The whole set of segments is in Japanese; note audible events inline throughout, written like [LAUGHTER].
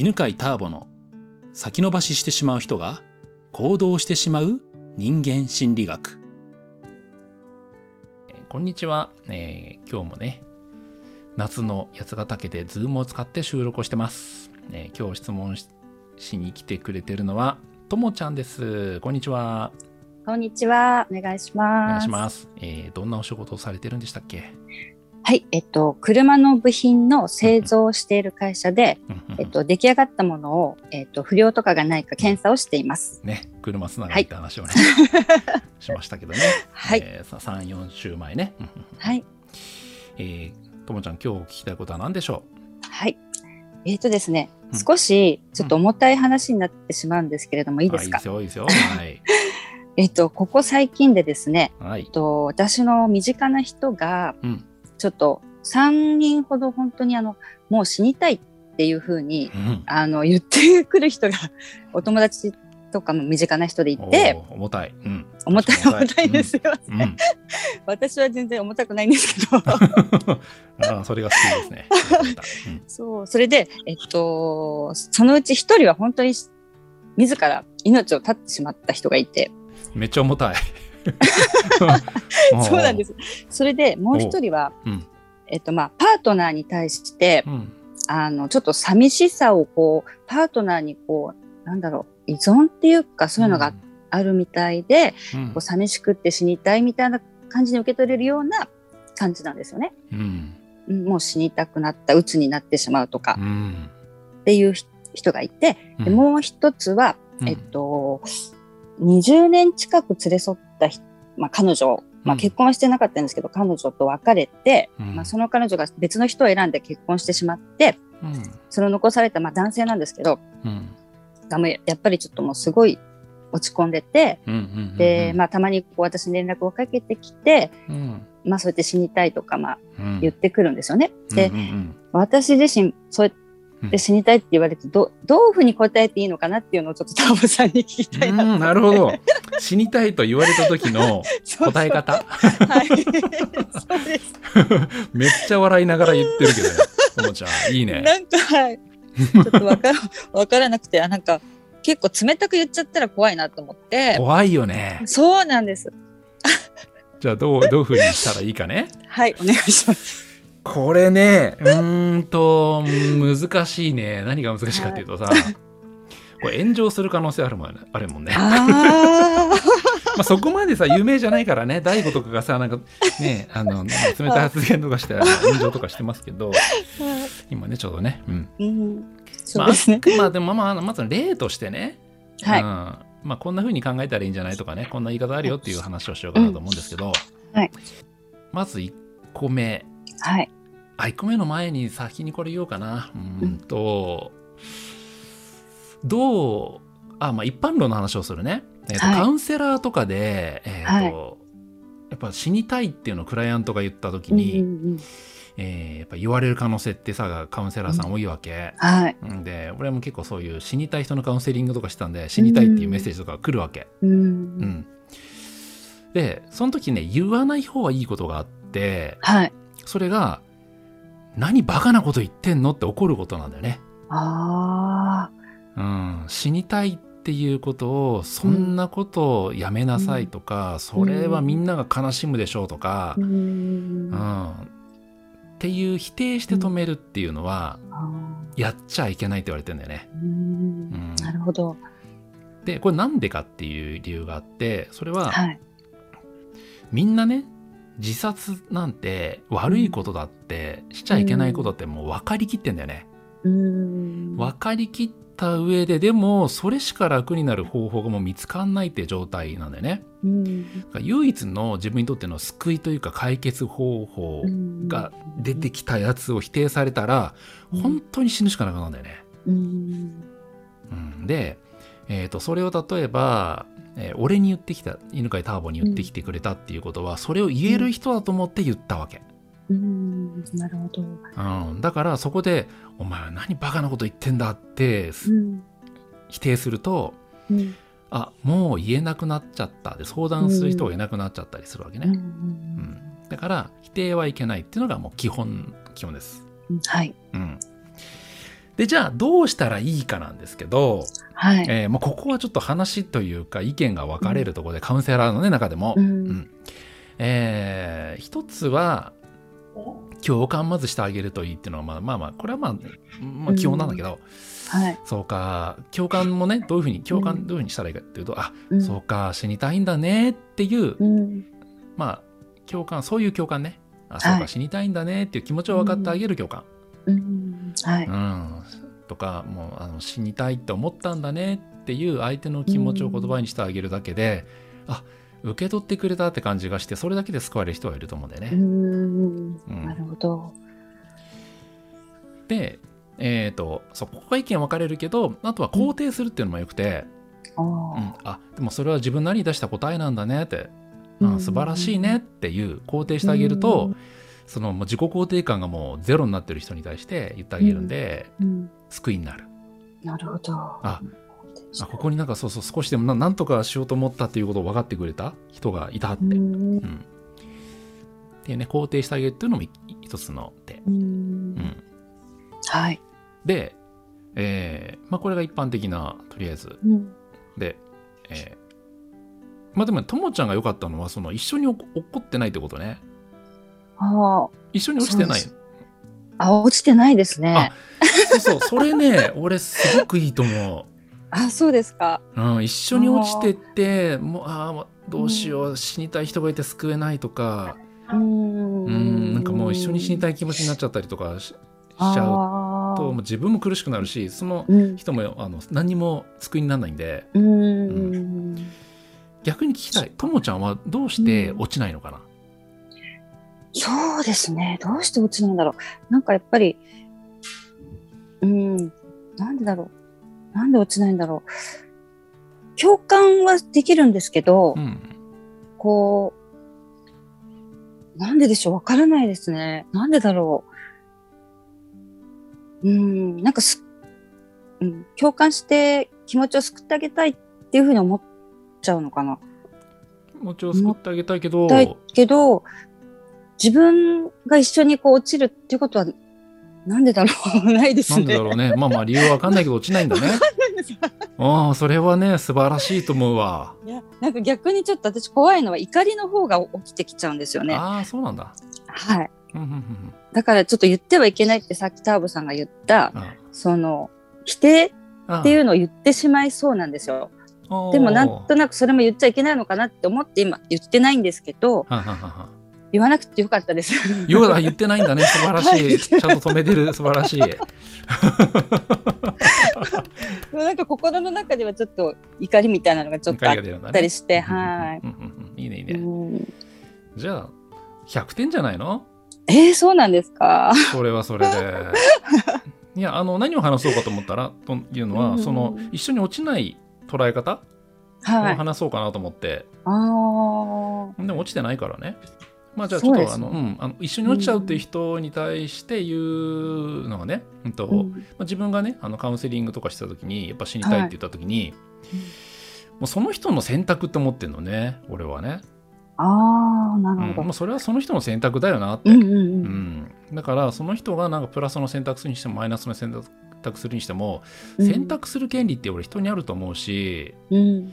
犬飼ターボの先延ばししてしまう人が行動してしまう人間心理学。えーこんにちは、えー今日もね、夏の八ヶ岳でズームを使って収録をしてます。えー今日質問ししに来てくれてるのは、ともちゃんです。こんにちは。こんにちは。お願いしおます。願いします。えーどんなお仕事をされてるんでしたっけ？はい。えっと、車の部品の製造をしている会社で、うんうんうんえっと、出来上がったものを、えっと、不良とかがないか検査をしています。ね、車つながりって話をね、[LAUGHS] しましたけどね。はい。えーさ3、4週前ね。うんうんうんはい。えーともちゃん、今日聞きたいことは何でしょはい。えっとですね、うん少しちょっと重たい話になってしまうんですけれども、ういいですか？あいいですよ、いいですよ。はい。[LAUGHS] えっと、ここ最近でですね、はいえっ。と、私の身近な人が、うん。ちょっと3人ほど本当にあの、もう死にたいっていうふうに、うんあの、言ってくる人が、[LAUGHS] お友達とかも身近な人でいて、重たい。うん。重たい重たいですよ、うん。うん [LAUGHS] 私は全然重たくないんですけど [LAUGHS] あーそれが好きですね。うんそうそれでえっとそのうち一人は本当に自ら命を絶ってしまった人がいてめっちゃ重たい。[LAUGHS] そうなんですそれでもう一人は、うんえっとまあ、パートナーに対してうん。あのちょっと寂しさをこうパートナーにこうなんだろう依存っていうかそういうのがあるみたいで、うんこう寂しくって死にたいみたいな感じに受け取れるような感じなんですよね。うん。うんもう死にたくなった鬱になってしまうとかうん。っていうひ人がいて、うんでもう一つは、うんえっと20年近く連れ添ったひ、まあ、彼女、まあ、うん結婚はしてなかったんですけど、彼女と別れて、うんまあ、その彼女が別の人を選んで結婚してしまってうん。その残されたまあ男性なんですけどうん。がもうやっぱりちょっともうすごい落ち込んでて、うんうん。で、まあ、たまにこう私に連絡をかけてきて、うん。まあ、そうやって死にたいとか、まあ、うん言ってくるんですよね。で、うんうん私自身そうやって死にたいって言われてどどういうふうに答えていいのかなっていうのをちょっとタオさんに聞きたいなうん、なるほど。死にたいと言われた時の [LAUGHS] 答え方？はい。[LAUGHS] そうです。めっちゃ笑いながら言ってるけどね。ともちゃん、いいね。なんか、はい。ちょっとわから、わからなくて、あなんか、結構冷たく言っちゃったら怖いなと思って。怖いよね。そうなんです。じゃあどう、どういうふうにしたらいいかね？はい、お願いします。これね、うーんと、難しいね。何が難しいかっていうとさ、これ炎上する可能性あるもんね。あるもんね。あ [LAUGHS] まあ、そこまでさ、有名じゃないからね、大悟とかがさ、なんかね、あの、冷たい発言とかして、炎上とかしてますけど、あ。今ね、ちょうどね、うん。うん。そうですね。まあ、まあでもまあ、まず例としてね、はいうんまあ、こんな風に考えたらいいんじゃないとかね、こんな言い方あるよっていう話をしようかなと思うんですけど、はいまず1個目、はい。あ、1個目の前に先にこれ言おうかな。うーんと、どう、あ、まあ一般論の話をするね。えーとはいカウンセラーとかで、えーとはいやっぱ死にたいっていうのをクライアントが言った時うんに、うんうんえーやっぱ言われる可能性ってさ、カウンセラーさん多いわけ。はい。んで、俺も結構そういう死にたい人のカウンセリングとかしてたんで、死にたいっていうメッセージとかが来るわけ。うん。うん。で、その時ね、言わない方はいいことがあって、はい。それが、何バカなこと言ってんのって怒ることなんだよね。あうん。死にたいっていうことを、そんなことをやめなさいとか、それはみんなが悲しむでしょうとかあ。う、んう。ん。っていう否定して止めるっていうのは、あやっちゃいけないって言われてんだよね。ーうんなるほど。で、これなんでかっていう理由があって、それは、はい。みんなね自殺なんて悪いことだってしちゃいけないことってもう分かりきってんだよね。うん。分かりきった上ででもそれしか楽になる方法がもう見つかんないって状態なんだよね。唯一の自分にとっての救いというか解決方法が出てきたやつを否定されたらうん本当に死ぬしかなくなるんだよね。うん。うん、で、えー、とそれを例えば、えー俺に言ってきた犬飼ターボに言ってきてくれたっていうことは、それを言える人だと思って言ったわけ。うん。なるほど。うん、だからそこで「お前は何バカなこと言ってんだ」ってうん。否定するとうん。「あもう言えなくなっちゃった」で相談する人がいなくなっちゃったりするわけうね。うんん。だから否定はいけないっていうのがもう基本基本です。はい。うん、でじゃあどうしたらいいかなんですけど、はい。えーまあ、ここはちょっと話というか意見が分かれるところで、カウンセラーの、ね、中でも、ううん。んえー一つは共感まずしてあげるといいっていうのはまあまあまあこれはまあ、まあ、基本なんだけど、はい。そうか。共感もねどういうふうに共うん。感どういうふうにしたらいいかっていうと、あうん。そうか死にたいんだねっていう、うん。まあ共感そういう共感ね。あそうか、はい死にたいんだねっていう気持ちを分かってあげる共感、うん。はい。うん、とかもうあの死にたいって思ったんだねっていう相手の気持ちを言葉にしてあげるだけで、あ受け取ってくれたって感じがしてそれだけで救われる人がいると思うんだよね。うん。うんなるほど。で、えー、とそこが意見分かれるけどあとは肯定するっていうのもよくて、あうんあ。あでもそれは自分なりに出した答えなんだねって、うんあ素晴らしいねっていう肯定してあげると、そのもう自己肯定感がもうゼロになってる人に対して言ってあげるんで、うん。救いになる。なるほど。ああここになんかそうそう少しでもななんとかしようと思ったっていうことを分かってくれた人がいたって、ううんん。っていうね肯定してあげるっていうのもい一つの手、う。うんん、はい。で、えーまあ、これが一般的なとりあえずうん。で、えーまあでもともちゃんが良かったのはその一緒におこ落っこってないってことねああ。一緒に落ちてない？あ、落ちてないですね。そうそう。それね [LAUGHS] 俺すごくいいと思あ、そうですか。う、うん、一緒に落ちてってもうああどうしよう、死にたい人がいて救えないとか。うん。うんなんかもう一緒に死にたい気持ちになっちゃったりとかししちゃうゃともう自分も苦しくなるしそのうん。人もあの何にも救いにならないんで。うん。逆に聞きたい。ともちゃんはどうして落ちないのかな、そうですね。どうして落ちないんだろう。なんかやっぱり、うん、なんでだろう。なんで落ちないんだろう。共感はできるんですけど、うんこう、なんででしょうわからないですね。なんでだろう。うん、なんかす、うん、共感して気持ちを救ってあげたいっていうふうに思っちゃうのかな。気持ちを救ってあげたいけどだけど、自分が一緒にこう落ちるっていうことは、なんでだろう？ないですね。なんでだろうね。まあまあ理由は分かんないけど落ちないんだね。[LAUGHS] ああそれはね素晴らしいと思うわ、いや、なんか逆にちょっと私怖いのは怒りの方が起きてきちゃうんですよね。ああそうなんだ。はい。だからちょっと言ってはいけないってさっきターボさんが言った、あその、否定あっていうのを言ってしまいそうなんですよ。あ。でもなんとなくそれも言っちゃいけないのかなって思って今言ってないんですけど、はははは言わなくてよかったです。ようだ言ってないんだね素晴らしい、はいちゃんと止めてる素晴らしい [LAUGHS] なんか心の中ではちょっと怒りみたいなのがちょっとあったりして、はい。うんうんうんいいねいいね、うんじゃあ100点じゃないのえー、そうなんですか。それはそれでいやあの何を話そうかと思ったらというのは、うんその一緒に落ちない捉え方をはい。話そうかなと思って、ああ。でも落ちてないからねまあじゃあちょっとあの、うん、あの一緒に落ちちゃうっていう人に対して言うのがね、うんとうんまあ、自分がねあのカウンセリングとかした時にやっぱ死にたいって言った時に、もうその人の選択って思ってんのね俺はね、ああ、なうんるほど。もうそれはその人の選択だよなって、うんうんう。うんんだからその人がなんかプラスの選択するにしてもマイナスの選択するにしても、選択する権利って俺人にあると思うしうん。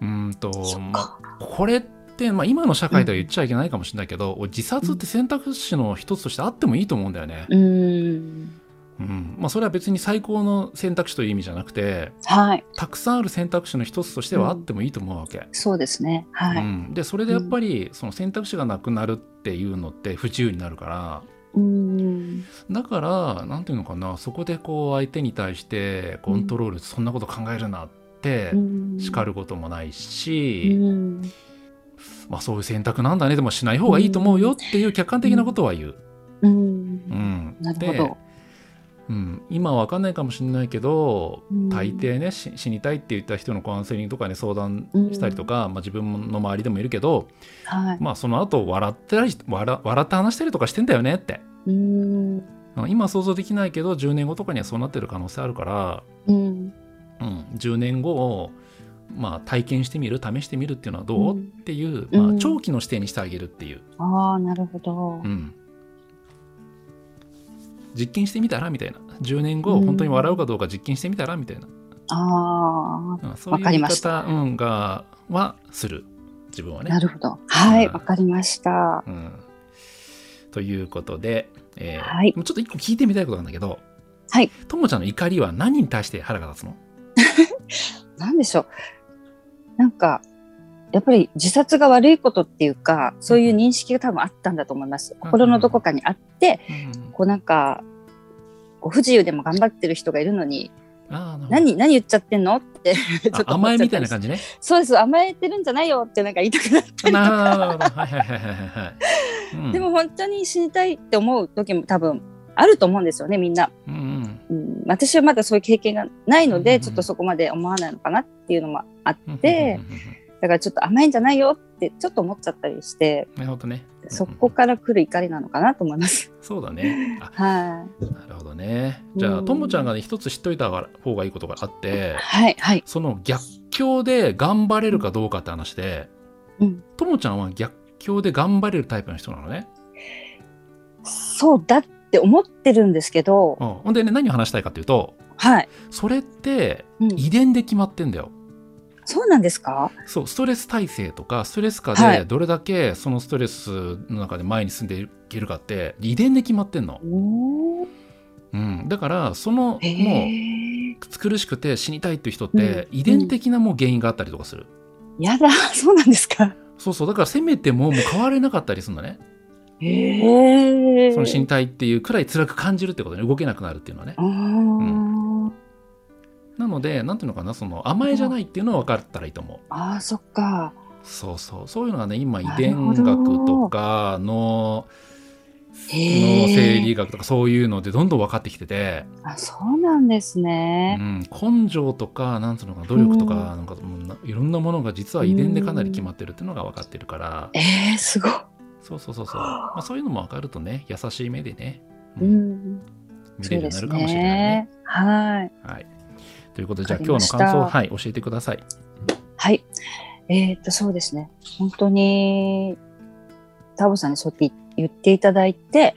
うんとまか。あこれって、まあ、今の社会では言っちゃいけないかもしれないけど、俺自殺って選択肢の一つとしてあってもいいと思うんだよね。うん。うんまあ、それは別に最高の選択肢という意味じゃなくてはい。たくさんある選択肢の一つとしてはあってもいいと思うわけ。そうですね。はい。うん、でそれでやっぱりその選択肢がなくなるっていうのって不自由になるからうん。だからなんていうのかなそこでこう相手に対してコントロール、そんなこと考えるなってうん叱ることもないうし、ん。まあ、そういう選択なんだねでもしない方がいいと思うよっていう客観的なことは言う。うんなるほど。うん、今は分かんないかもしれないけど、うん大抵ねし死にたいって言った人のカウンセリングとかに相談したりとか、まあ、自分の周りでもいるけど、はい。まあ、その後笑ってたり笑笑って話したりとかしてんだよねってうん。今は想像できないけど10年後とかにはそうなってる可能性あるから、うん。うん、10年後を、まあ、体験してみる試してみるっていうのはどう、うんっていう、まあ、うん長期の視点にしてあげるっていう。ああ、なるほどう。ん実験してみたら？みたいな10年後うん本当に笑うかどうか実験してみたら？みたいな、あうんそういうわかり言いました方、うん、がはする自分はあ、ねな。るほど。はい、うんわかりました。うん、ということで、えーはいもうちょっと一個聞いてみたいことなんだけどはい。ともちゃんの怒りは何に対して腹が立つの？[LAUGHS] なんでしょう。なんか、やっぱり自殺が悪いことっていうか、そういう認識が多分あったんだと思います。心のどこかにあって、うんこうなんか、こう不自由でも頑張ってる人がいるのに、何、何言っちゃってんの？って [LAUGHS] ちょっとあ甘えみたいなじ。感じね。そうです。甘えてるんじゃないよってなんか言いたくなったりとなか。でも、本当に死にたいって思う時も多分あると思うんですよね、みんな。うんうんうん、私はまだそういう経験がないので、うんうんちょっとそこまで思わないのかなっていうのもあっうんて、うんうんうんだからちょっと甘いんじゃないよってちょっと思っちゃったりして、なるほどね。そこから来る怒りなのかなと思います。そうだね。あ [LAUGHS] はい。なるほどね。じゃあ、うんともちゃんがね、一つ知っといた方がいいことがあって、はい、はい。その逆境で頑張れるかどうかって話で、うん。ともちゃんは逆境で頑張れるタイプの人なのね。そうだって思ってるんですけど、うん、ほんでね、何を話したいかというと、はい。それってうん、遺伝で決まってんだよ。そうなんですか？そう、ストレス耐性とか、ストレス下はいでどれだけそのストレスの中で前に進んでいけるかって、遺伝で決まってんの。うん。だから、その、もう、苦しくて死にたいっていう人って、遺伝的なもう原因があったりとかする。やだ、[LAUGHS] そうなんですか？そうそう。だから、せめてももう変われなかったりするんだね。その死にたいっていうくらい辛く感じるってことね。動けなくなるっていうのはねなので、なんていうのかな、その甘えじゃないっていうのは分かったらいいと思う。あー、そっか。そうそう。そういうのがね、今、遺伝学とかの、へー脳生理学とかそういうのでどんどん分かってきてて、あ、そうなんですうね。ん、根性とか、なんつうのかな、努力とか、なんかもうないろんなものが実は遺伝でかなり決まってるっていうのが分かってるから、えー、すごい。そうそうそうそう。まあ、そういうのも分かるとね、優しい目でね、ううんん。見れるようになるかもしれないね。ね。はい。はい。ということで、じゃあ今日の感想、はい、教えてください。はい。えーっと、そうですね。本当に、タボさんにそうやって言っていただいて、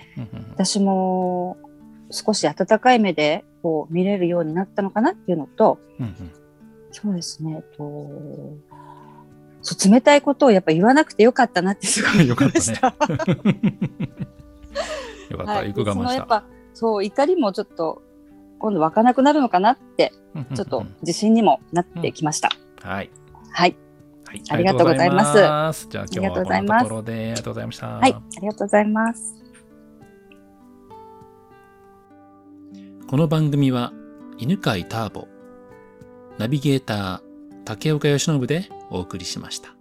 私も少し温かい目でこう見れるようになったのかなっていうのと、うんうんそうですね、えっと、そう冷たいことをやっぱ言わなくてよかったなってすごいよかったね思いました。[LAUGHS] [LAUGHS] よかった、はいよく我慢した。そのやっぱ、そう、怒りもちょっと、今度湧かなくなるのかなって、ちょっと自信にもなってきました。はい。はい。はい、ありがとうございますす。じゃあ今日はこんなところでありがとうございました。はい。ありがとうございます。この番組は犬飼ターボ、ナビゲーター竹岡由伸でお送りしました。